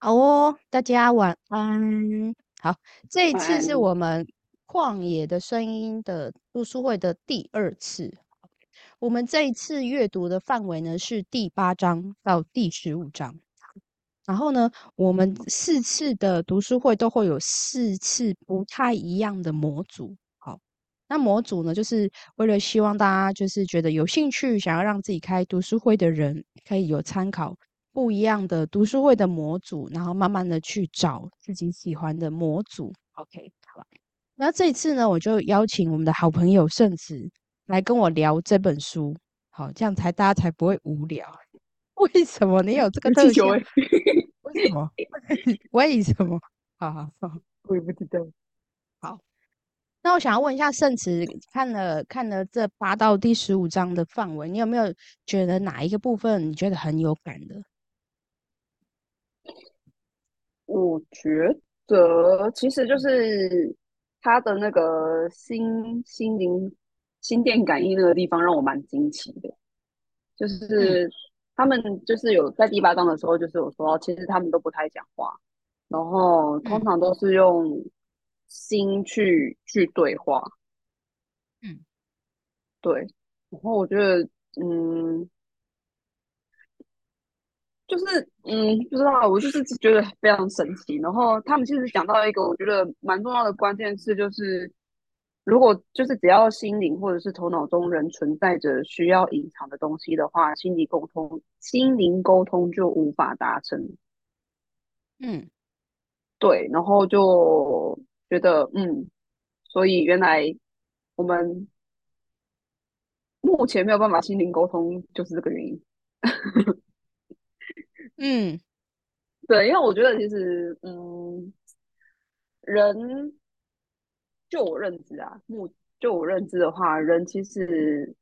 好哦，大家晚安。好，这一次是。我们旷野的声音的读书会的第二次。我们这一次阅读的范围呢是第八章到第十五章。然后呢，我们四次的读书会都会有四次不太一样的模组。好，那模组呢，就是为了希望大家就是觉得有兴趣，想要让自己开读书会的人可以有参考。不一样的读书会的模组，然后慢慢的去找自己喜欢的模组。OK，好吧。那这一次呢，我就邀请我们的好朋友圣子来跟我聊这本书。好，这样才大家才不会无聊。为什么你有这个特效？为什么？为什么？好好好，我也不知道。好，那我想要问一下圣慈，看了看了这八到第十五章的范围，你有没有觉得哪一个部分你觉得很有感的？我觉得其实就是他的那个心心灵心电感应那个地方让我蛮惊奇的，就是他们就是有在第八章的时候，就是有说，其实他们都不太讲话，然后通常都是用心去去对话。嗯，对，然后我觉得，嗯。就是嗯，不知道，我就是觉得非常神奇。然后他们其实讲到一个我觉得蛮重要的关键是，就是如果就是只要心灵或者是头脑中仍存在着需要隐藏的东西的话，心理沟通、心灵沟通就无法达成。嗯，对，然后就觉得嗯，所以原来我们目前没有办法心灵沟通，就是这个原因。嗯，对，因为我觉得其实，嗯，人就我认知啊，目就我认知的话，人其实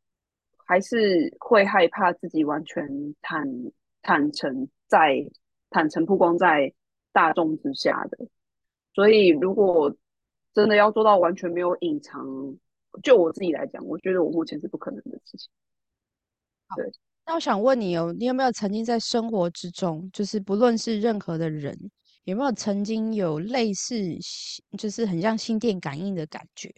还是会害怕自己完全坦坦诚在坦诚曝光在大众之下的。所以，如果真的要做到完全没有隐藏，就我自己来讲，我觉得我目前是不可能的事情。对。那我想问你哦，你有没有曾经在生活之中，就是不论是任何的人，有没有曾经有类似，就是很像心电感应的感觉？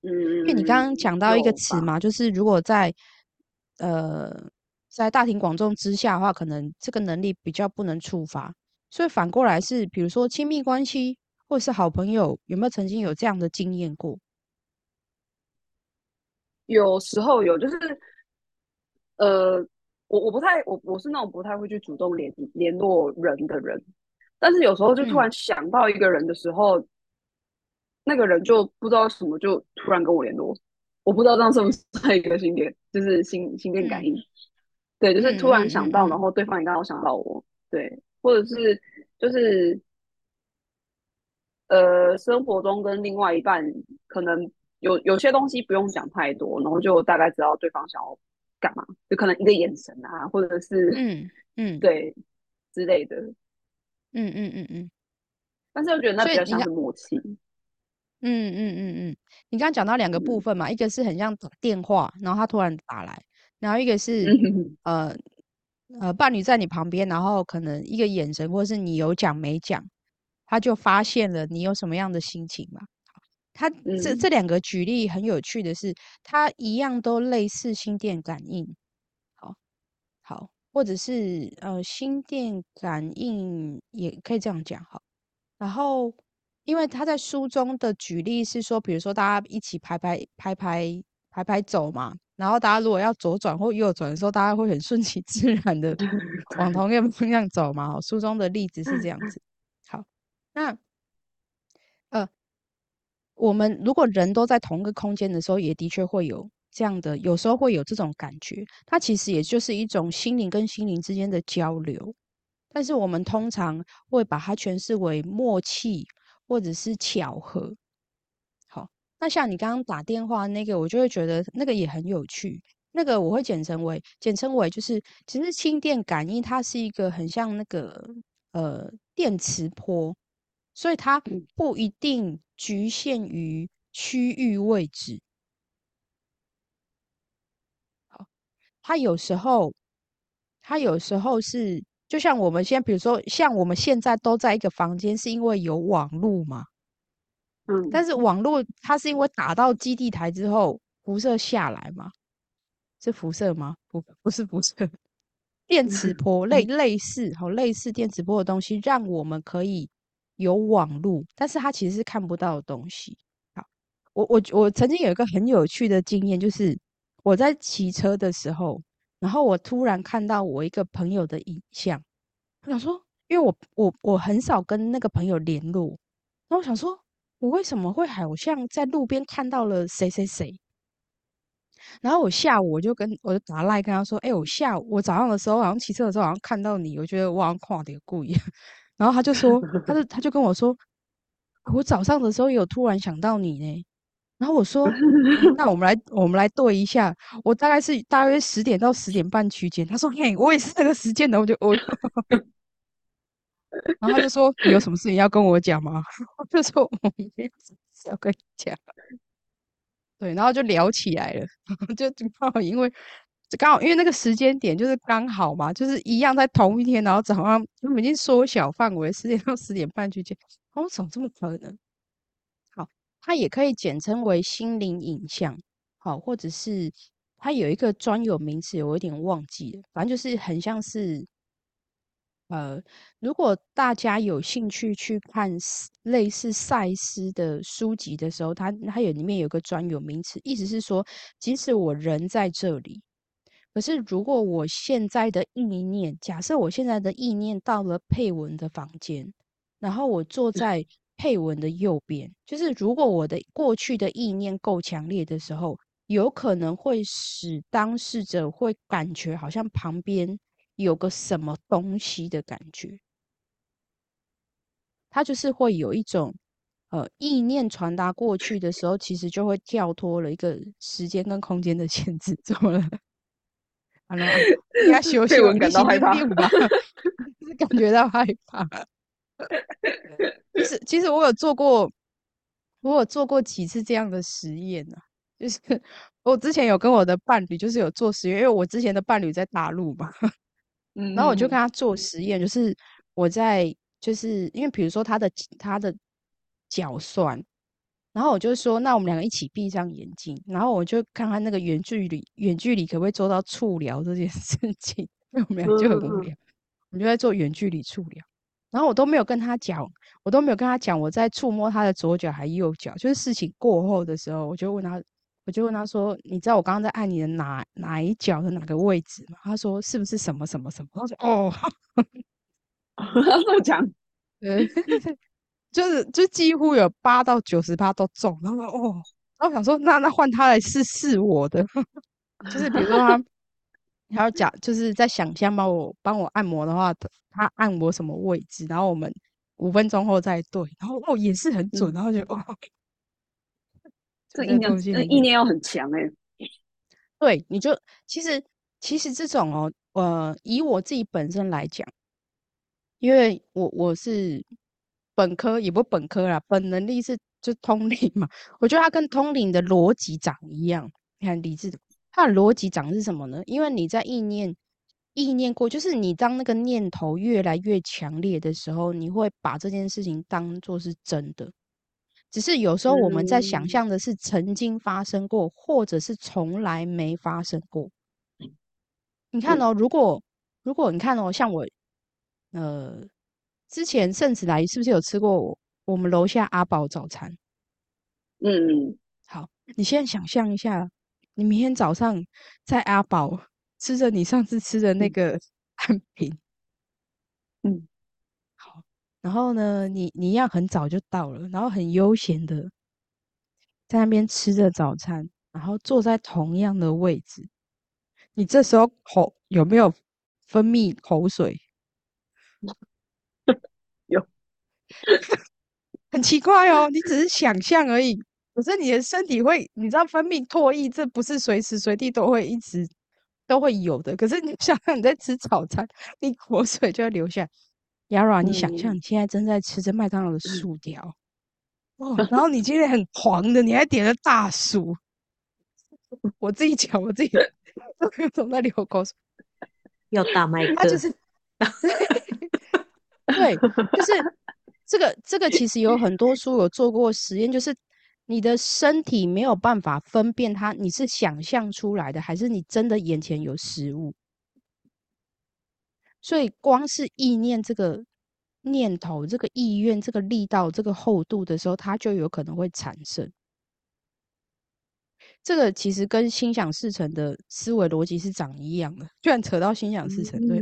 嗯，因为你刚刚讲到一个词嘛，就是如果在呃在大庭广众之下的话，可能这个能力比较不能触发，所以反过来是，比如说亲密关系或是好朋友，有没有曾经有这样的经验过？有时候有，就是。呃，我我不太我我是那种不太会去主动联联络人的人，但是有时候就突然想到一个人的时候，那个人就不知道什么就突然跟我联络，我不知道这样算不算一个心电，就是心心电感应，对，就是突然想到，然后对方也刚好想到我，对，或者是就是呃生活中跟另外一半可能有有些东西不用讲太多，然后就大概知道对方想要。干嘛？就可能一个眼神啊，或者是嗯嗯 对之类的，嗯嗯嗯嗯。但是我觉得那比较像是默契。嗯嗯嗯嗯，你刚刚讲到两个部分嘛，一个是很像打电话，然后他突然打来，然后一个是呃呃伴侣在你旁边，然后可能一个眼神，或是你有讲没讲，他就发现了你有什么样的心情嘛。他这这两个举例很有趣的是，他一样都类似心电感应，好，好，或者是呃心电感应也可以这样讲，好。然后，因为他在书中的举例是说，比如说大家一起排排排排排排走嘛，然后大家如果要左转或右转的时候，大家会很顺其自然的 往同一个方向走嘛。书中的例子是这样子。好，那呃。我们如果人都在同一个空间的时候，也的确会有这样的，有时候会有这种感觉。它其实也就是一种心灵跟心灵之间的交流，但是我们通常会把它诠释为默契或者是巧合。好，那像你刚刚打电话那个，我就会觉得那个也很有趣。那个我会简称为简称为就是，其实轻电感应它是一个很像那个呃电磁波。所以它不一定局限于区域位置，好，它有时候，它有时候是就像我们现在，比如说像我们现在都在一个房间，是因为有网络嘛？嗯，但是网络它是因为打到基地台之后辐射下来嘛？是辐射吗？不，不是辐射，电磁波类类似，好类似电磁波的东西，让我们可以有网路，但是他其实是看不到的东西。好，我我我曾经有一个很有趣的经验，就是我在骑车的时候，然后我突然看到我一个朋友的影像，我想说，因为我我我很少跟那个朋友联络，然后我想说。我为什么会好像在路边看到了谁谁谁？然后我下午我就跟我就打赖跟他说：“哎，我下午我早上的时候好像骑车的时候好像看到你，我觉得我好像跨点故意。” 然后他就说：“他就他就跟我说，我早上的时候有突然想到你呢。”然后我说：“那我们来我们来对一下，我大概是大约十点到十点半区间。”他说：“嘿，我也是这个时间的。”我就我。然后他就说：“有什么事情要跟我讲吗？” 我就说：“我没有什么事要跟你讲。”对，然后就聊起来了，就刚好因为刚好因为那个时间点就是刚好嘛，就是一样在同一天，然后早上我们已经缩小范围，十点到 十点半去见。我怎么这么可能？好，它也可以简称为心灵影像，好，或者是它有一个专有名词，我有点忘记了，反正就是很像是。呃，如果大家有兴趣去看类似赛斯的书籍的时候，它它有里面有个专有名词，意思是说，即使我人在这里，可是如果我现在的意念，假设我现在的意念到了佩文的房间，然后我坐在佩文的右边，就是如果我的过去的意念够强烈的时候，有可能会使当事者会感觉好像旁边。有个什么东西的感觉，他就是会有一种呃意念传达过去的时候，其实就会跳脱了一个时间跟空间的限制。怎么了？好了，应该休 息，我感到害怕 吧？是感觉到害怕。其实，其实我有做过，我有做过几次这样的实验呢。就是我之前有跟我的伴侣，就是有做实验，因为我之前的伴侣在大陆嘛。嗯然后我就跟他做实验，就是我在，就是因为比如说他的他的脚酸，然后我就说，那我们两个一起闭上眼睛，然后我就看看那个远距离远距离可不可以做到触疗这件事情，因为我们俩就很无聊，我们就在做远距离触疗，然后我都没有跟他讲，我都没有跟他讲我在触摸他的左脚还右脚，就是事情过后的时候，我就问他。我就问他说：“你知道我刚刚在按你的哪哪一脚的哪个位置吗？”他说：“是不是什么什么什么？”他说：“哦，这么讲，对，就是就几乎有八到九十八都中。”然后说：“哦，然后想说，那那换他来试试我的，就是比如说他，他要讲就是在想象帮我帮我按摩的话，他按我什么位置，然后我们五分钟后再对，然后哦也是很准，然后就哦。”这意念，这意念要很强哎。对，你就其实其实这种哦，呃，以我自己本身来讲，因为我我是本科，也不本科啦，本能力是就通灵嘛。我觉得它跟通灵的逻辑长一样，你看理智的，它的逻辑长是什么呢？因为你在意念意念过，就是你当那个念头越来越强烈的时候，你会把这件事情当做是真的。只是有时候我们在想象的是曾经发生过，或者是从来没发生过。你看哦，如果如果你看哦，像我，呃，之前圣子来是不是有吃过我们楼下阿宝早餐？嗯，好，你现在想象一下，你明天早上在阿宝吃着你上次吃的那个餐品，嗯。好然后呢，你你一样很早就到了，然后很悠闲的在那边吃着早餐，然后坐在同样的位置。你这时候口有没有分泌口水？有，很奇怪哦。你只是想象而已，可是你的身体会，你知道分泌唾液，这不是随时随地都会一直都会有的。可是你 想想，你在吃早餐，你口水就会流下。亚软，你想象你现在正在吃着麦当劳的薯条，哦，然后你今天很狂的，你还点了大薯。我自己讲，我自己 都有在流口水，要大麦克，他就是对，就是这个这个其实有很多书有做过实验，就是你的身体没有办法分辨它，你是想象出来的，还是你真的眼前有食物。所以光是意念这个念头、这个意愿、这个力道、这个厚度的时候，它就有可能会产生。这个其实跟心想事成的思维逻辑是长一样的，居然扯到心想事成，对，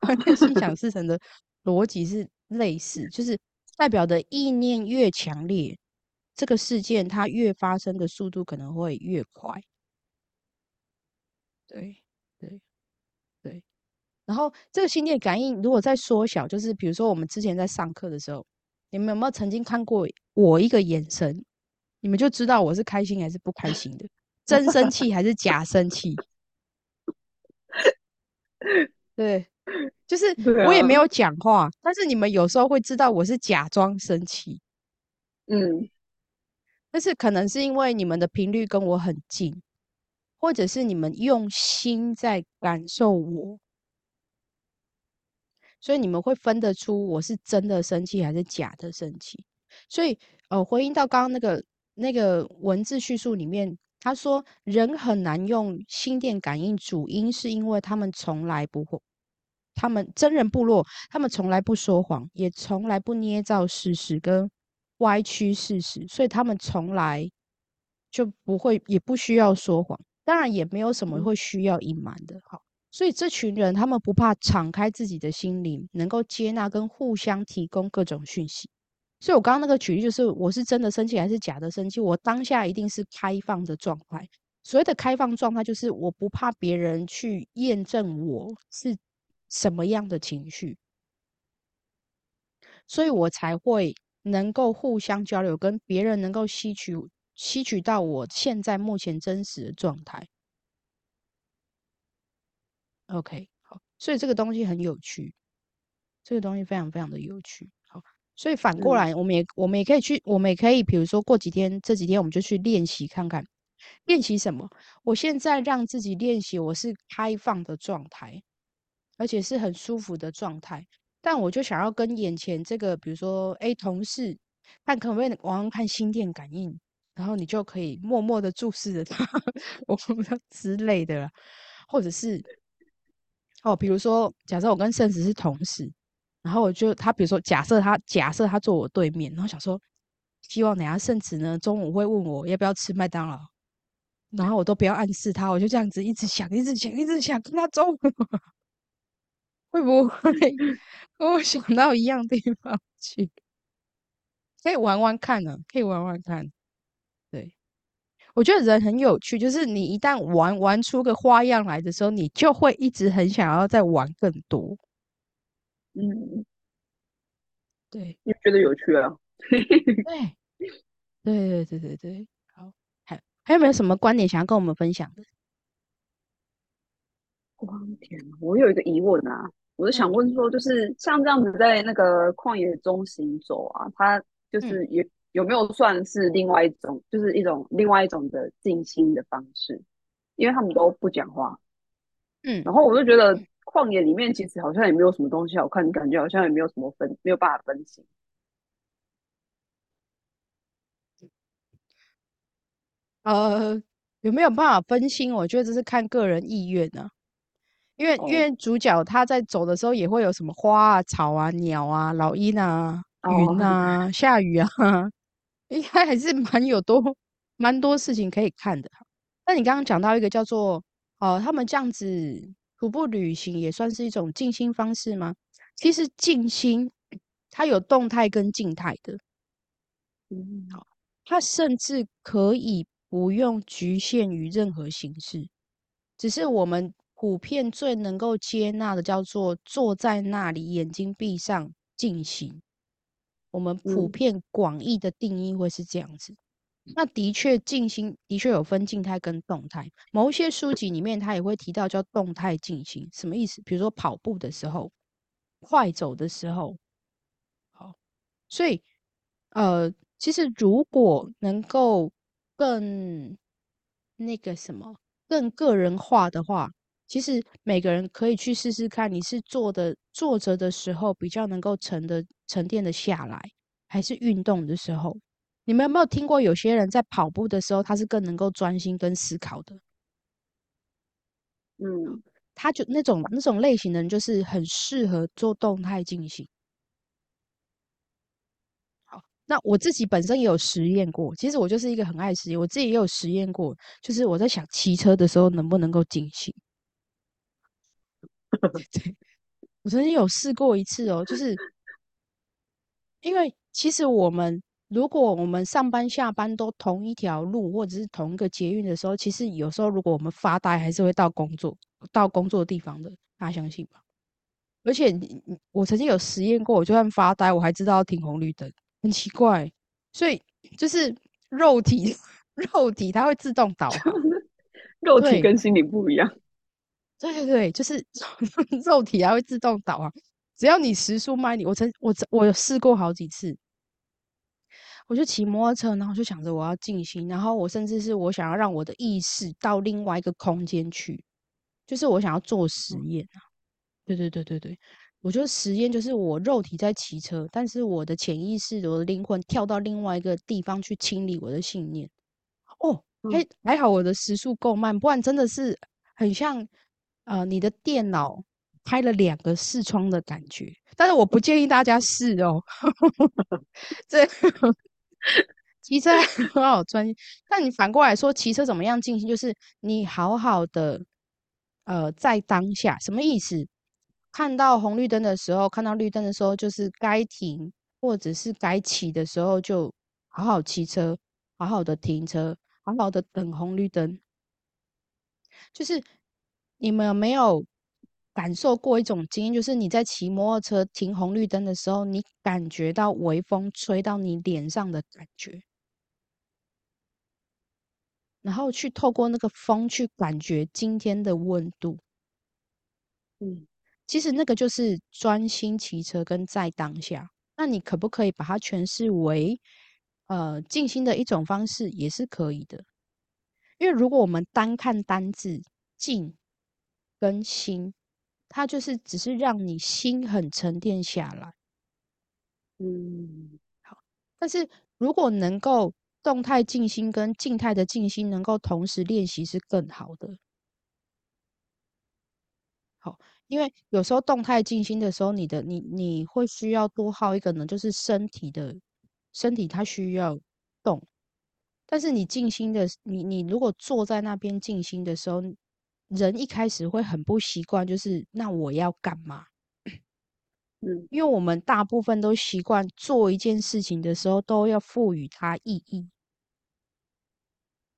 跟心想事成的逻辑是类似，就是代表的意念越强烈，这个事件它越发生的速度可能会越快。对，对，对。然后这个心电感应如果再缩小，就是比如说我们之前在上课的时候，你们有没有曾经看过我一个眼神？你们就知道我是开心还是不开心的，真生气还是假生气？对，就是我也没有讲话，但是你们有时候会知道我是假装生气。嗯，但是可能是因为你们的频率跟我很近，或者是你们用心在感受我，所以你们会分得出我是真的生气还是假的生气。所以，呃，回应到刚刚那个。那个文字叙述里面，他说人很难用心电感应，主因是因为他们从来不会，他们真人部落，他们从来不说谎，也从来不捏造事实跟歪曲事实，所以他们从来就不会，也不需要说谎，当然也没有什么会需要隐瞒的。好，所以这群人他们不怕敞开自己的心灵，能够接纳跟互相提供各种讯息。所以，我刚刚那个举例就是，我是真的生气还是假的生气？我当下一定是开放的状态。所谓的开放状态，就是我不怕别人去验证我是什么样的情绪，所以我才会能够互相交流，跟别人能够吸取吸取到我现在目前真实的状态。OK，好，所以这个东西很有趣，这个东西非常非常的有趣。好所以反过来，我们也我们也可以去，我们也可以，比如说过几天，这几天我们就去练习看看，练习什么？我现在让自己练习，我是开放的状态，而且是很舒服的状态。但我就想要跟眼前这个，比如说 A 同事，看可不可以玩看心电感应，然后你就可以默默的注视着他，我之类的，或者是哦，比如说假设我跟圣子是同事。然后我就他，比如说假设他假设他坐我对面，然后想说，希望等下圣子呢中午会问我要不要吃麦当劳，然后我都不要暗示他，我就这样子一直想，一直想，一直想跟他中午会不会跟我想到一样地方去？可以玩玩看呢，可以玩玩看。对，我觉得人很有趣，就是你一旦玩玩出个花样来的时候，你就会一直很想要再玩更多。嗯，对，你觉得有趣啊？对，对对对对对，好，还还有没有什么观点想要跟我们分享的？光天，我有一个疑问啊，我就想问说，就是像这样子在那个旷野中行走啊，它就是有有没有算是另外一种，就是一种另外一种的静心的方式？因为他们都不讲话，嗯，然后我就觉得。旷野里面其实好像也没有什么东西好看，感觉好像也没有什么分，没有办法分析。呃，有没有办法分心？我觉得这是看个人意愿呢。因为因为主角他在走的时候也会有什么花啊、草啊、鸟啊、老鹰啊、云啊、下雨啊，应该还是蛮有多蛮多事情可以看的。那你刚刚讲到一个叫做哦，他们这样子。徒步旅行也算是一种静心方式吗？其实静心它有动态跟静态的，嗯，好，它甚至可以不用局限于任何形式，只是我们普遍最能够接纳的叫做坐在那里，眼睛闭上进行。我们普遍广义的定义会是这样子。那的确，静心的确有分静态跟动态。某一些书籍里面，它也会提到叫动态静心，什么意思？比如说跑步的时候，快走的时候，好。所以，呃，其实如果能够更那个什么，更个人化的话，其实每个人可以去试试看，你是坐的坐着的时候比较能够沉的沉淀的下来，还是运动的时候？你们有没有听过有些人在跑步的时候，他是更能够专心跟思考的？嗯，他就那种那种类型的人，就是很适合做动态进行。好，那我自己本身也有实验过，其实我就是一个很爱实验，我自己也有实验过，就是我在想骑车的时候能不能够进行。对，我曾经有试过一次哦，就是因为其实我们。如果我们上班下班都同一条路，或者是同一个捷运的时候，其实有时候如果我们发呆，还是会到工作到工作的地方的，大家相信吧？而且我曾经有实验过，我就算发呆，我还知道要停红绿灯，很奇怪。所以就是肉体 肉体它会自动导航，肉体跟心理不一样。对对对，就是 肉体还会自动导航，只要你时速慢你，我曾我我有试过好几次。我就骑摩托车，然后就想着我要静心，然后我甚至是我想要让我的意识到另外一个空间去，就是我想要做实验啊。对对对对对，我觉得实验就是我肉体在骑车，但是我的潜意识、我的灵魂跳到另外一个地方去清理我的信念。哦，还还好我的时速够慢，不然真的是很像呃你的电脑开了两个视窗的感觉。但是我不建议大家试哦，这。骑车很好专心，但你反过来说，骑车怎么样进行？就是你好好的，呃，在当下，什么意思？看到红绿灯的时候，看到绿灯的时候，就是该停或者是该骑的时候，就好好骑车，好好的停车，好好的等红绿灯。就是你们有没有？感受过一种经验，就是你在骑摩托车停红绿灯的时候，你感觉到微风吹到你脸上的感觉，然后去透过那个风去感觉今天的温度。嗯，其实那个就是专心骑车跟在当下。那你可不可以把它诠释为呃静心的一种方式，也是可以的。因为如果我们单看单字“静”跟“心”。它就是只是让你心很沉淀下来，嗯，好。但是如果能够动态静心跟静态的静心能够同时练习，是更好的。好，因为有时候动态静心的时候，你的你你会需要多耗一个呢，就是身体的身体它需要动，但是你静心的你你如果坐在那边静心的时候。人一开始会很不习惯，就是那我要干嘛？嗯，因为我们大部分都习惯做一件事情的时候都要赋予它意义。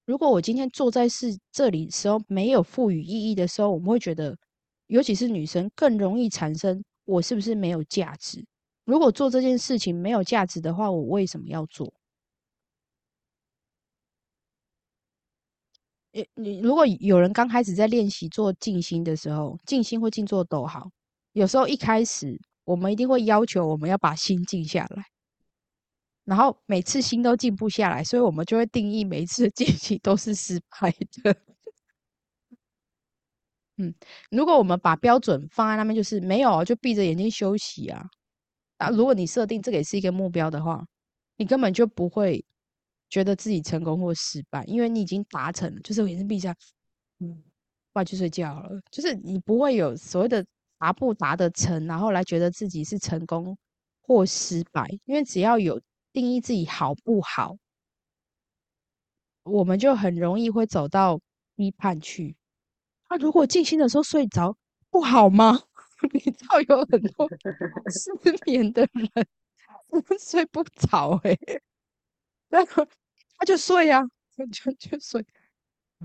如果我今天坐在是这里时候没有赋予意义的时候，我们会觉得，尤其是女生更容易产生我是不是没有价值？如果做这件事情没有价值的话，我为什么要做？你如果有人刚开始在练习做静心的时候，静心或静坐都好，有时候一开始我们一定会要求我们要把心静下来，然后每次心都静不下来，所以我们就会定义每一次的静心都是失败的。嗯，如果我们把标准放在那边，就是没有就闭着眼睛休息啊。啊，如果你设定这个也是一个目标的话，你根本就不会。觉得自己成功或失败，因为你已经达成了，就是眼睛闭下，嗯，不然去睡觉了。就是你不会有所谓的达不达得成，然后来觉得自己是成功或失败。因为只要有定义自己好不好，我们就很容易会走到批判去。那如果静心的时候睡着，不好吗？你知道有很多 失眠的人 睡不着，哎。那他就睡呀，就就睡。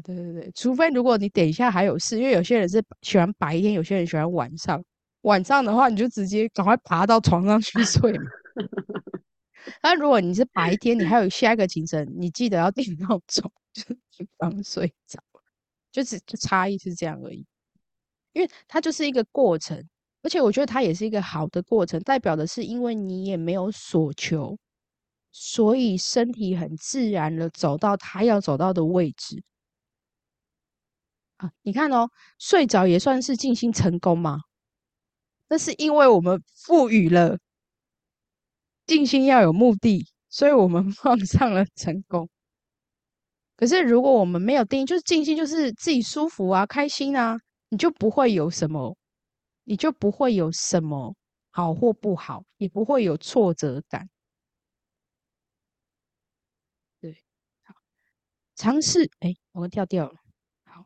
对对对，除非如果你等一下还有事，因为有些人是喜欢白天，有些人喜欢晚上。晚上的话，你就直接赶快爬到床上去睡嘛。那如果你是白天，你还有下一个行程，你记得要定闹钟，就刚睡着，就是就差异是这样而已。因为它就是一个过程，而且我觉得它也是一个好的过程，代表的是因为你也没有所求。所以身体很自然的走到他要走到的位置。啊，你看哦，睡着也算是静心成功吗？那是因为我们赋予了静心要有目的，所以我们 放上了成功。可是如果我们没有定义，就是静心就是自己舒服啊、开心啊，你就不会有什么，你就不会有什么好或不好，也不会有挫折感。对，好，尝试。哎，我们跳掉了。好，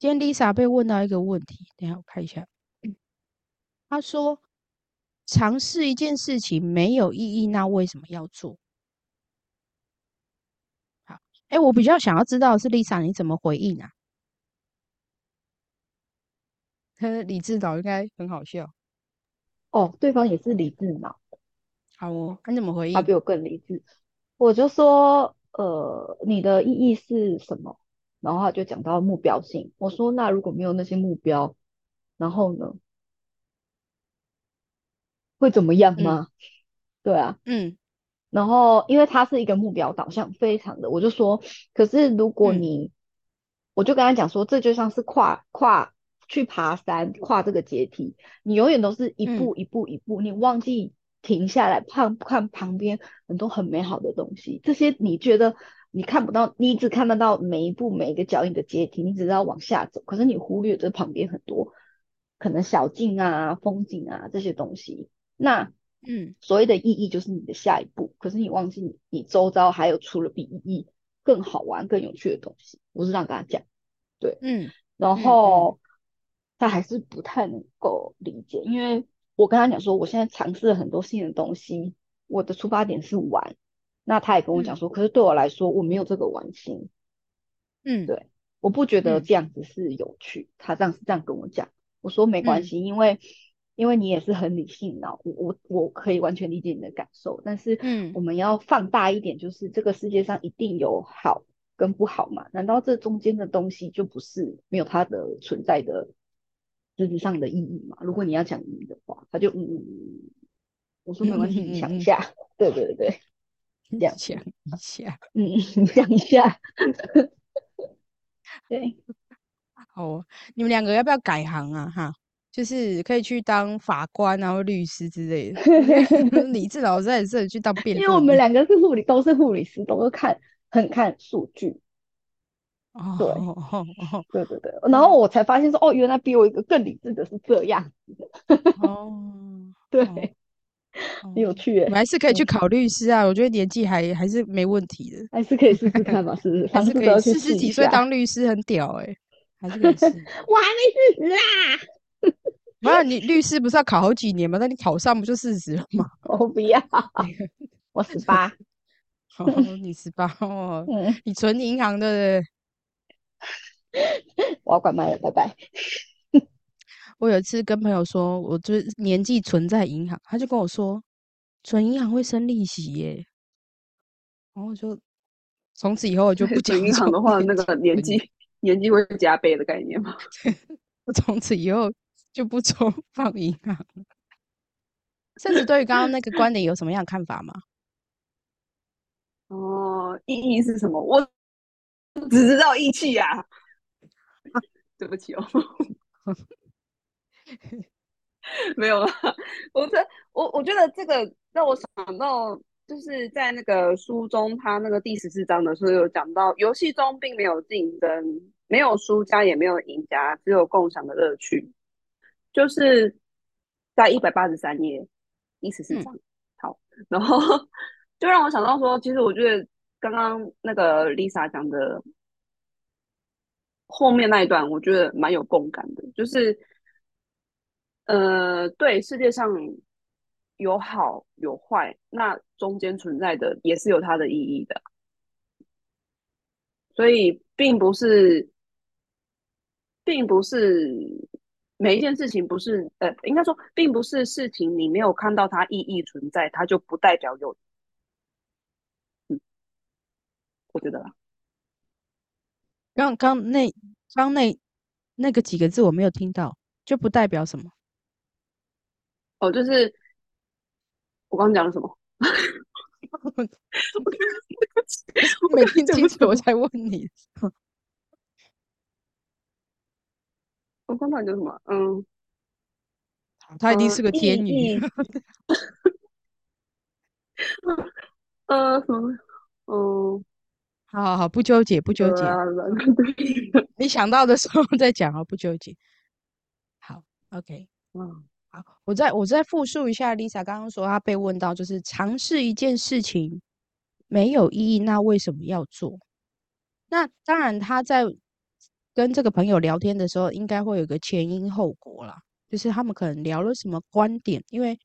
今天 Lisa 被问到一个问题，等下我看一下。他说：“尝试一件事情没有意义，那为什么要做？”好，哎，我比较想要知道是 Lisa 你怎么回应啊？理智脑应该很好笑哦，对方也是理智脑。好哦，你怎么回应？他比我更理智。我就说：“呃，你的意义是什么？”然后他就讲到目标性。我说：“那如果没有那些目标，然后呢？”会怎么样吗？对啊，嗯，然后因为他是一个目标导向非常的，我就说，可是如果你，我就跟他讲说，这就像是跨跨去爬山，跨这个阶梯，你永远都是一步一步一步，你忘记停下来看看旁边很多很美好的东西，这些你觉得你看不到，你只看得到每一步每一个脚印的阶梯，你只知道往下走，可是你忽略这旁边很多可能小径啊、风景啊这些东西。那，嗯，所谓的意义就是你的下一步，可是你忘记你你周遭还有除了比意义更好玩、更有趣的东西。我是这样跟他讲，对，嗯，然后他还是不太能够理解，因为我跟他讲说，我现在尝试了很多新的东西，我的出发点是玩，那他也跟我讲说，可是对我来说，我没有这个玩心，嗯，对，我不觉得这样子是有趣，他这样是这样跟我讲，我说没关系，因为。因为你也是很理性的，我我我可以完全理解你的感受，但是，嗯，我们要放大一点，就是这个世界上一定有好跟不好嘛？难道这中间的东西就不是没有它的存在的实质上的意义嘛？如果你要讲意义的话，他就嗯，我说没关系，你想一下，对对对，这样想一下，嗯，你想一下，对，好，你们两个要不要改行啊？哈。就是可以去当法官啊，或律师之类的。李志老师也是去当辩，因为我们两个是护理，都是护理师，都是看很看数据。哦，对 对对对。然后我才发现说，哦，原来比我一个更理智的是这样子的。哦，对，很有趣诶。我还是可以去考律师啊，我觉得年纪还还是没问题的，还是可以试试看吧，是不是？还是可以四十几岁当律师很屌诶，还是可以试。我还没四十啊。没有，你律师不是要考好几年吗？那你考上不就四十了吗？我不要，我十八。哦，你十八哦。嗯，你存银行的。我要关麦了，拜拜。我有一次跟朋友说，我就是年纪存在银行，他就跟我说，存银行会生利息耶。然后就从此以后我就不存银行的话，那个年纪 年纪会加倍的概念吗？我从此以后。就不抽放银行。甚至对于刚刚那个观点有什么样的看法吗？哦，意义是什么？我 只知道义气呀。对不起哦，没有了。我这我我觉得这个让我想到，就是在那个书中，他那个第十四章的时候有讲到，游戏中并没有竞争，没有输家，也没有赢家，只有共享的乐趣。就是在一百八十三页第十四章，好，然后就让我想到说，其实我觉得刚刚那个 Lisa 讲的后面那一段，我觉得蛮有共感的。就是，呃，对，世界上有好有坏，那中间存在的也是有它的意义的，所以并不是，并不是。每一件事情不是，呃，应该说，并不是事情你没有看到它意义存在，它就不代表有。嗯，我觉得。刚刚那刚那那个几个字我没有听到，就不代表什么。哦，就是我刚刚讲了什么？我没听清楚，我才问你。我刚才讲什么？嗯，他一定是个天意语。义 呃，什么？嗯，好好好，不纠结，不纠结。你想到的时候再讲啊，不纠结。好，OK，嗯，好，我再我再复述一下 Lisa 刚刚说，她被问到就是尝试一件事情没有意义，那为什么要做？那当然，他在跟这个朋友聊天的时候，应该会有个前因后果啦，就是他们可能聊了什么观点。因为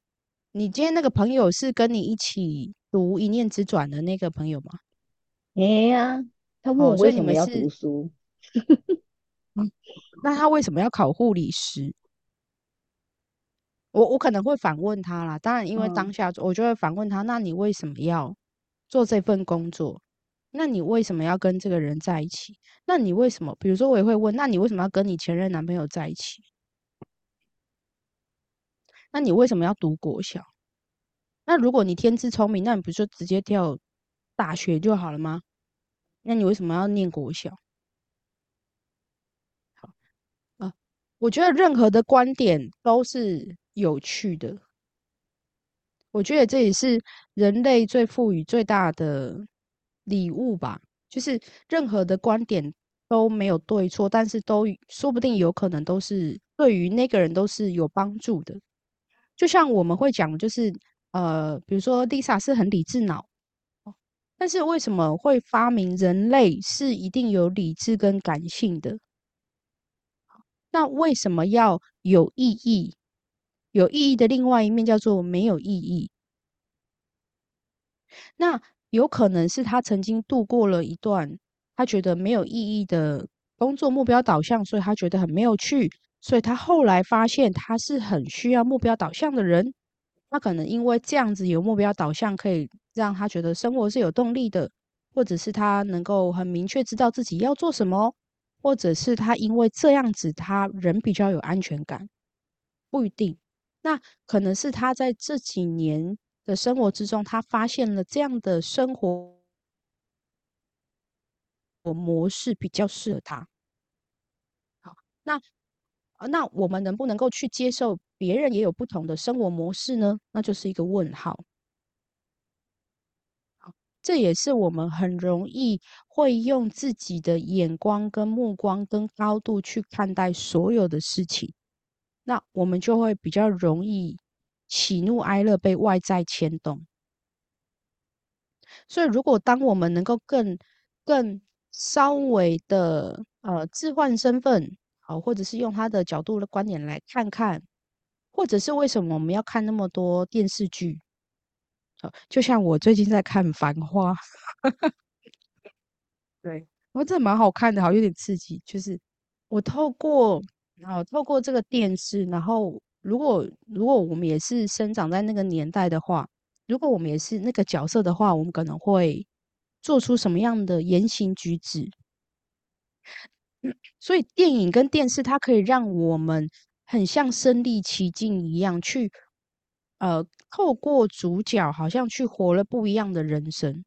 你今天那个朋友是跟你一起读《一念之转》的那个朋友吗？哎呀，他问我哦所以为什么要读书？那他为什么要考护理师？我我可能会反问他啦。当然，因为当嗯下我就会反问他：那你为什么要做这份工作？那你为什么要跟这个人在一起？那你为什么？比如说，我也会问：那你为什么要跟你前任男朋友在一起？那你为什么要读国小？那如果你天资聪明，那你不就直接跳大学就好了吗？那你为什么要念国小？好啊，我觉得任何的观点都是有趣的。我觉得这也是人类最赋予最大的礼物吧，就是任何的观点都没有对错，但是都说不定有可能都是对于那个人都是有帮助的。就像我们会讲，就是呃，比如说 Lisa 是很理智脑，但是为什么会发明人类是一定有理智跟感性的？那为什么要有意义？有意义的另外一面叫做没有意义。那有可能是他曾经度过了一段他觉得没有意义的工作目标导向，所以他觉得很没有趣，所以他后来发现他是很需要目标导向的人。他可能因为这样子有目标导向，可以让他觉得生活是有动力的，或者是他能够很明确知道自己要做什么，或者是他因为这样子他人比较有安全感，不一定。那可能是他在这几年的生活之中，他发现了这样的生活模式比较适合他。好，那那我们能不能够去接受别人也有不同的生活模式呢？那就是一个问号。这也是我们很容易会用自己的眼光、跟目光、跟高度去看待所有的事情。那我们就会比较容易喜怒哀乐被外在牵动。所以，如果当我们能够更更稍微的呃置换身份，好，或者是用他的角度的观点来看看，或者是为什么我们要看那么多电视剧？好，就像我最近在看《繁花》，对，我真的蛮好看的，好有点刺激。就是我透过然后透过这个电视，然后如果如果我们也是生长在那个年代的话，如果我们也是那个角色的话，我们可能会做出什么样的言行举止？所以电影跟电视，它可以让我们很像身临其境一样，去呃透过主角，好像去活了不一样的人生。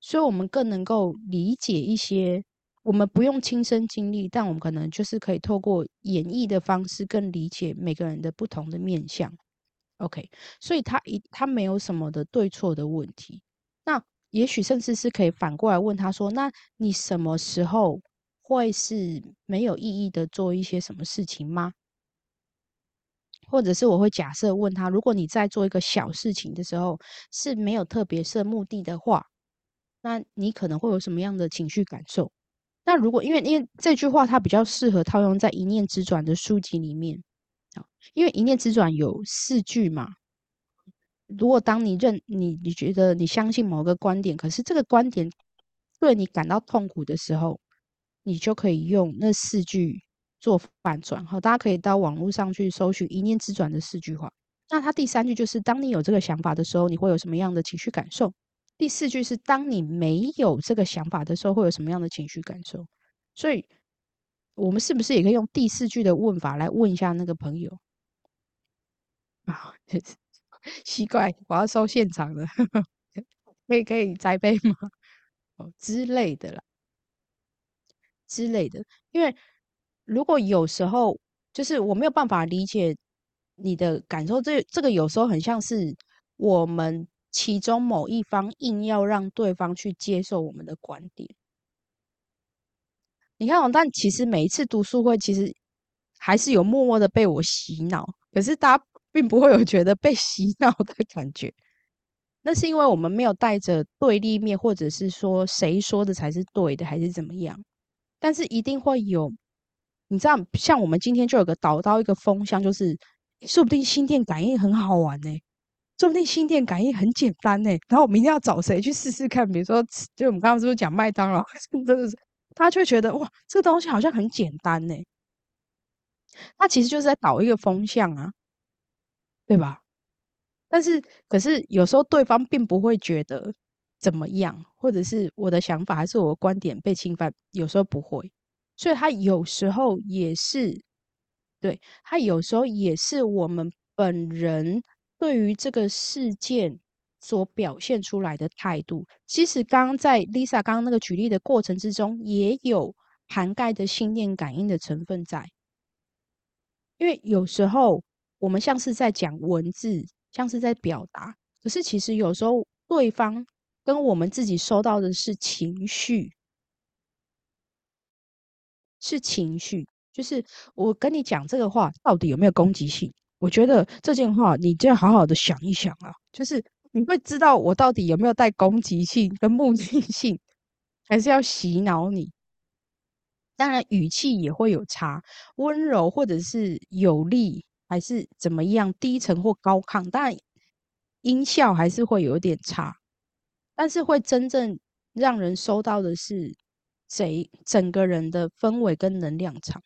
所以我们更能够理解一些，我们不用亲身经历，但我们可能就是可以透过演绎的方式，更理解每个人的不同的面相。OK，所以他一他没有什么的对错的问题。那也许甚至是可以反过来问他说：“那你什么时候会是没有意义的做一些什么事情吗？”或者是我会假设问他：“如果你在做一个小事情的时候是没有特别设目的的话，那你可能会有什么样的情绪感受？”那如果因为因为这句话它比较适合套用在《一念之转》的书籍里面。好，因为一念之转有四句嘛。如果当你认你你觉得你相信某个观点，可是这个观点对你感到痛苦的时候，你就可以用那四句做反转。好，大家可以到网络上去搜寻一念之转的四句话。那它第三句就是当你有这个想法的时候，你会有什么样的情绪感受？第四句是当你没有这个想法的时候，会有什么样的情绪感受？所以。我们是不是也可以用第四句的问法来问一下那个朋友啊？奇怪，我要收现场了，可以可以摘杯吗？哦之类的啦，之类的。因为如果有时候就是我没有办法理解你的感受，这这个有时候很像是我们其中某一方硬要让对方去接受我们的观点。你看哦，但其实每一次读书会，其实还是有默默的被我洗脑，可是大家并不会有觉得被洗脑的感觉。那是因为我们没有带着对立面，或者是说谁说的才是对的，还是怎么样？但是一定会有，你知道，像我们今天就有个导到一个风向，就是说不定心电感应很好玩呢，说不定心电感应很简单呢。然后我明天要找谁去试试看？比如说，就我们刚刚是不是讲麦当劳？真的是。他就觉得哇，这个东西好像很简单呢。他其实就是在导一个风向啊，对吧？但是，可是有时候对方并不会觉得怎么样，或者是我的想法还是我的观点被侵犯，有时候不会。所以他有时候也是，对他有时候也是我们本人对于这个事件。所表现出来的态度，其实刚刚在 Lisa 刚刚那个举例的过程之中，也有涵盖的信念感应的成分在。因为有时候我们像是在讲文字，像是在表达，可是其实有时候对方跟我们自己收到的是情绪，是情绪，就是我跟你讲这个话到底有没有攻击性？我觉得这件话你就要好好的想一想啊，就是。你会知道我到底有没有带攻击性跟目的性，还是要洗脑你？当然，语气也会有差，温柔或者是有力，还是怎么样，低沉或高亢，当然音效还是会有点差。但是会真正让人收到的是整整个人的氛围跟能量场。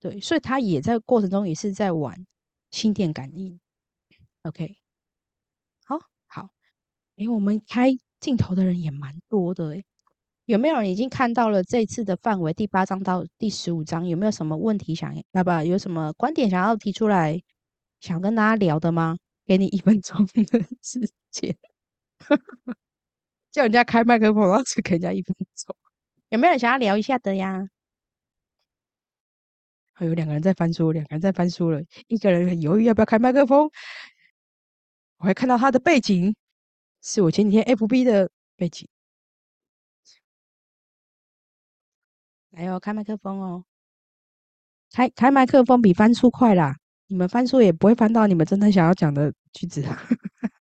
对，所以他也在过程中也是在玩心电感应。OK。哎，我们开镜头的人也蛮多的哎，有没有人已经看到了这次的范围第八章到第十五章？有没有什么问题想要不有什么观点想要提出来，想跟大家聊的吗？给你一分钟的时间，叫人家开麦克风，然后只给人家一分钟。有没有人想要聊一下的呀？还有两个人在翻书，两个人在翻书了，一个人很犹豫要不要开麦克风。我还看到他的背景。是我前几天 FB 的背景，来哦，开麦克风哦，开开麦克风比翻书快啦，你们翻书也不会翻到你们真的想要讲的句子啊。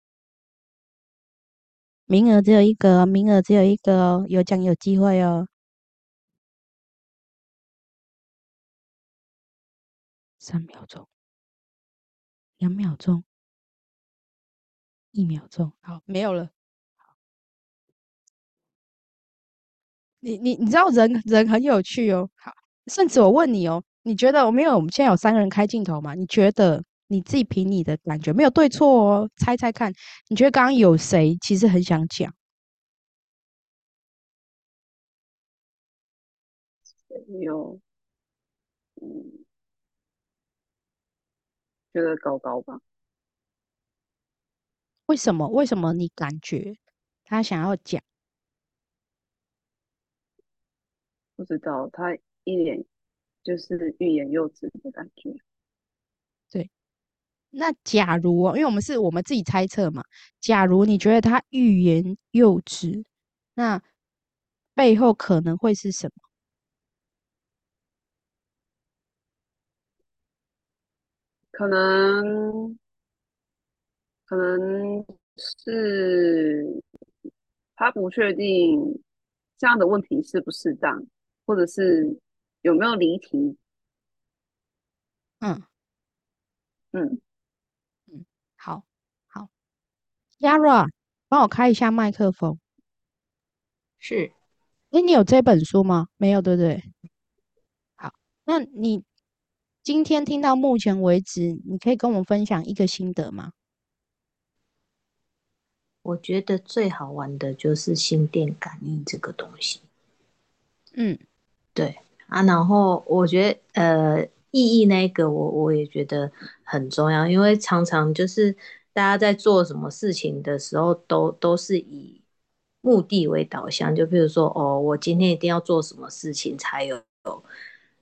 名额只有一个，名额只有一个哦，有奖有机会哦。三秒钟，两秒钟。一秒钟，好，没有了。你你你知道人人很有趣哦。好，甚至我问你哦，你觉得我没有？我们现在有三个人开镜头嘛？你觉得你自己凭你的感觉，没有对错哦，猜猜看，你觉得刚刚有谁其实很想讲？有，嗯，觉得高高吧。为什么？为什么你感觉他想要讲？不知道，他一脸就是欲言又止的感觉。对，那假如，因为我们是我们自己猜测嘛，假如你觉得他欲言又止，那背后可能会是什么？可能。可能是他不确定这样的问题适不适当，或者是有没有离题。嗯嗯嗯，好好，Yara，帮我开一下麦克风。是，哎，你有这本书吗？没有，对不对？好，那你今天听到目前为止，你可以跟我们分享一个心得吗？我觉得最好玩的就是心电感应这个东西。嗯，对啊，然后我觉得呃意义那个我我也觉得很重要，因为常常就是大家在做什么事情的时候，都都是以目的为导向，就比如说哦，我今天一定要做什么事情才有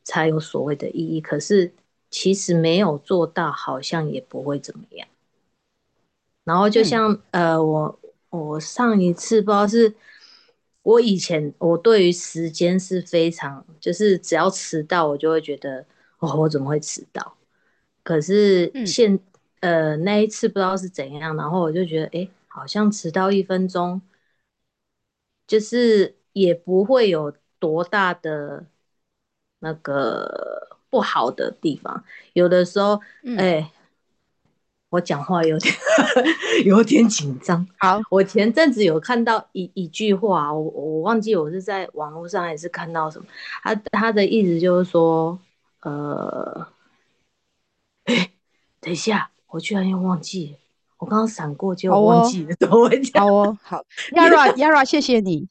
才有所谓的意义。可是其实没有做到，好像也不会怎么样。然后就像呃，我我上一次不知道是，我以前我对于时间是非常，就是只要迟到，我就会觉得哦，我怎么会迟到？可是现呃那一次不知道是怎样，然后我就觉得哎，好像迟到一分钟，就是也不会有多大的那个不好的地方。有的时候，哎。我讲话有点 有点紧张。好，我前阵子有看到一一句话，我我忘记我是在网络上还是看到什么。他他的意思就是说，呃，哎，等一下，我居然又忘记，我刚刚闪过就忘记了。好哦，好，Yara Yara，谢谢你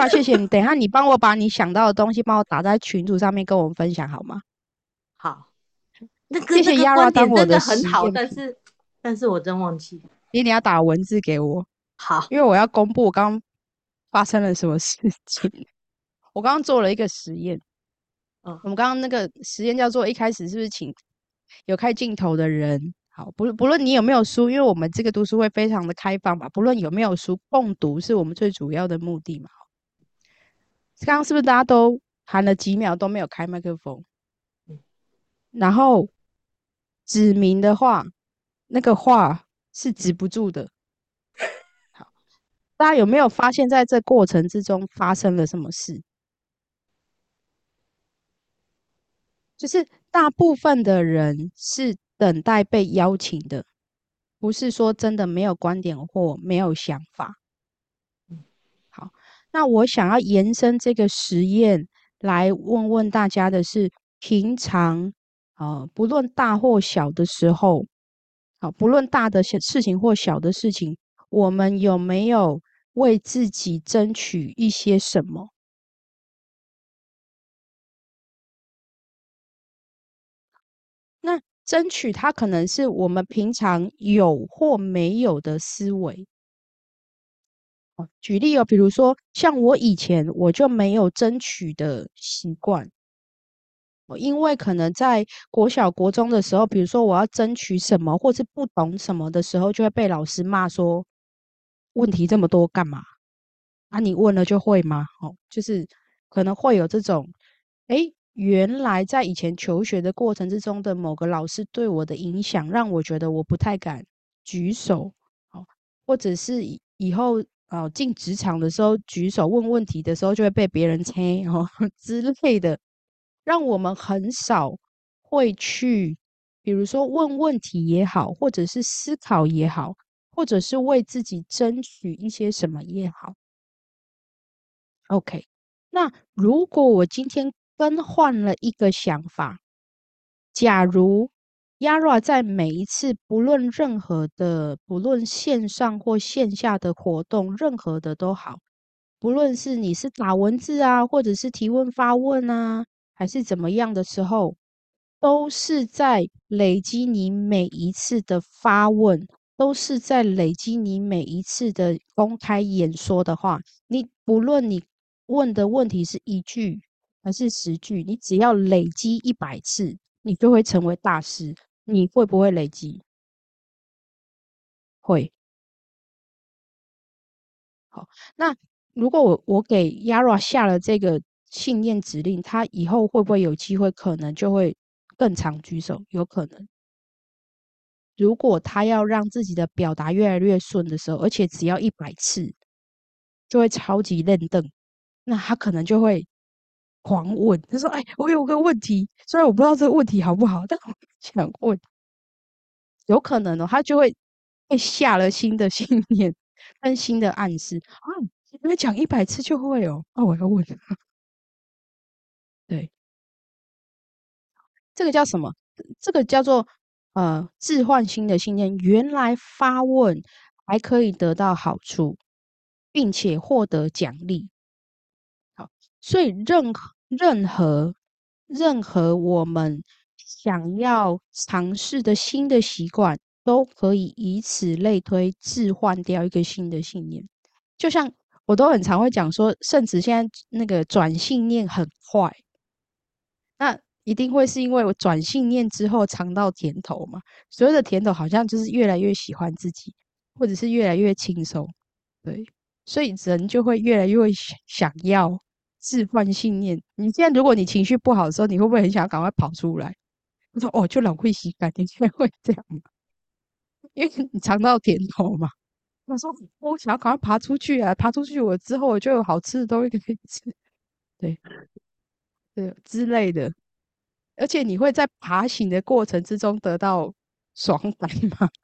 ，Yara，谢谢你。等一下，你帮我把你想到的东西帮我打在群组上面，跟我们分享好吗？好，那个谢谢 Yara 当我的很好，但是。但是我真忘记，你你要打文字给我，好，因为我要公布我刚刚发生了什么事情。我刚刚做了一个实验，嗯，我们刚刚那个实验叫做一开始是不是请有开镜头的人，好，不不论你有没有书，因为我们这个读书会非常的开放吧，不论有没有书，共读是我们最主要的目的嘛。刚刚是不是大家都喊了几秒都没有开麦克风？然后指明的话。那个话是止不住的。好，大家有没有发现，在这过程之中发生了什么事？就是大部分的人是等待被邀请的，不是说真的没有观点或没有想法。那我想要延伸这个实验来问问大家的是：平常呃，不论大或小的时候。好，不论大的事情或小的事情，我们有没有为自己争取一些什么？那争取它可能是我们平常有或没有的思维。举例哦，比如说像我以前我就没有争取的习惯。因为可能在国小、国中的时候，比如说我要争取什么，或是不懂什么的时候，就会被老师骂说：“问题这么多干嘛？啊，你问了就会吗？”哦，就是可能会有这种，哎，原来在以前求学的过程之中的某个老师对我的影响，让我觉得我不太敢举手，哦，或者是以后哦进职场的时候举手问问题的时候，就会被别人催 哦之类的。让我们很少会去，比如说问问题也好，或者是思考也好，或者是为自己争取一些什么也好。OK，那如果我今天更换了一个想法，假如 Yara 在每一次不论任何的，不论线上或线下的活动，任何的都好，不论是你是打文字啊，或者是提问发问啊。还是怎么样的时候，都是在累积你每一次的发问，都是在累积你每一次的公开演说的话，你不论你问的问题是一句还是十句，你只要累积一百次，你就会成为大师。你会不会累积？会。好，那如果我我给 Yara 下了这个。信念指令，他以后会不会有机会？可能就会更常举手，有可能。如果他要让自己的表达越来越顺的时候，而且只要一百次，就会超级认凳，那他可能就会狂问。他说：“哎，我有个问题，虽然我不知道这个问题好不好，但我想问。”有可能哦，他就会被下了新的信念跟新的暗示啊！因为讲一百次就会哦，那我要问。对，这个叫什么？这个叫做呃置换新的信念。原来发问还可以得到好处，并且获得奖励。所以任何任何任何我们想要尝试的新的习惯，都可以以此类推，置换掉一个新的信念。就像我都很常会讲说，甚至现在那个转信念很快。那一定会是因为我转信念之后尝到甜头嘛？所有的甜头，好像就是越来越喜欢自己，或者是越来越轻松，对，所以人就会越来越想要置换信念。你现在如果你情绪不好的时候，你会不会很想要赶快跑出来？我说哦，就老会洗感，你现在会这样吗？因为你尝到甜头嘛。我说我想要赶快爬出去啊，爬出去我之后我就有好吃的东西可以吃，对，对之类的。而且你会在爬行的过程之中得到爽感吗？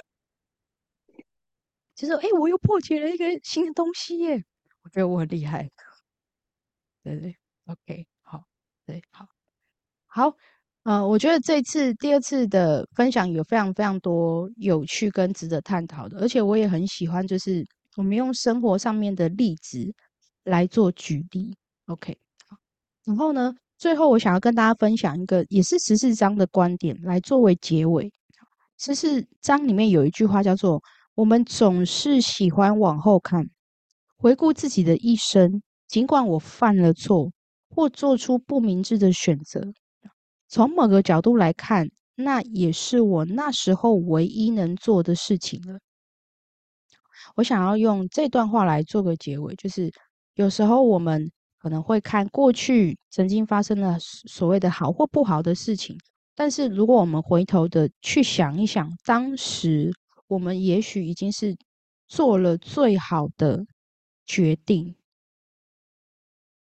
就是哎，我又破解了一个新的东西耶！我觉得我很厉害。对对，OK，好，对，好，好，呃，我觉得这次第二次的分享有非常非常多有趣跟值得探讨的，而且我也很喜欢，就是我们用生活上面的例子来做举例。OK，好，然后呢？最后，我想要跟大家分享一个也是十四章的观点，来作为结尾。十四章里面有一句话叫做：“我们总是喜欢往后看，回顾自己的一生，尽管我犯了错或做出不明智的选择，从某个角度来看，那也是我那时候唯一能做的事情了。”我想要用这段话来做个结尾，就是有时候我们。可能会看过去曾经发生了所谓的好或不好的事情，但是如果我们回头的去想一想，当时我们也许已经是做了最好的决定。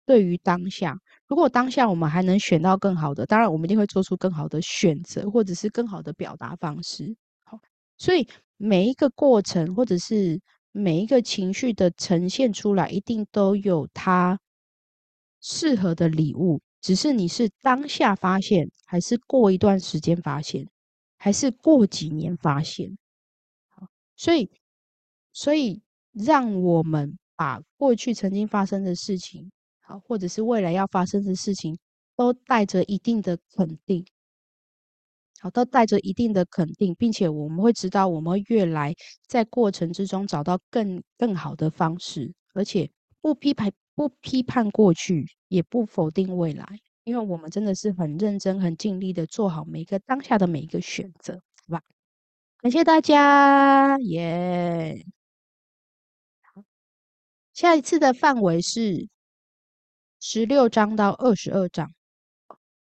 对于当下，如果当下我们还能选到更好的，当然我们一定会做出更好的选择，或者是更好的表达方式。好，所以每一个过程，或者是每一个情绪的呈现出来，一定都有它。适合的礼物，只是你是当下发现，还是过一段时间发现，还是过几年发现？好，所以，所以让我们把过去曾经发生的事情，好，或者是未来要发生的事情，都带着一定的肯定，好，都带着一定的肯定，并且我们会知道，我们会越来在过程之中找到更更好的方式，而且不批判。不批判过去，也不否定未来，因为我们真的是很认真、很尽力的做好每个当下的每一个选择，好吧？感谢大家，耶！下一次的范围是十六章到二十二章，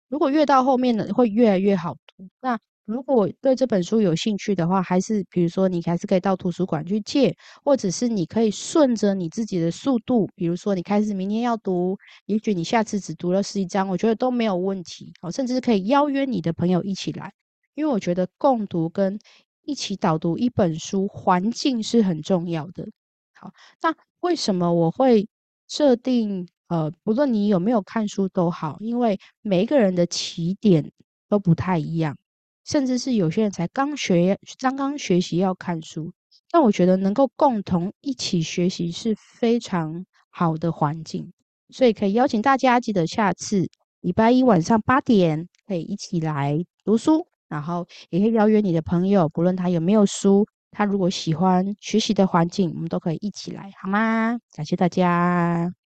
如果越到后面呢，会越来越好读。那如果对这本书有兴趣的话，还是比如说你还是可以到图书馆去借，或者是你可以顺着你自己的速度，比如说你开始明天要读，也许你下次只读了十一章，我觉得都没有问题。好，甚至可以邀约你的朋友一起来，因为我觉得共读跟一起导读一本书，环境是很重要的。好，那为什么我会设定呃，不论你有没有看书都好，因为每一个人的起点都不太一样。甚至是有些人才刚学，刚刚学习要看书，但我觉得能够共同一起学习是非常好的环境，所以可以邀请大家记得下次礼拜一晚上八点可以一起来读书，然后也可以邀约你的朋友，不论他有没有书，他如果喜欢学习的环境，我们都可以一起来，好吗？感谢大家。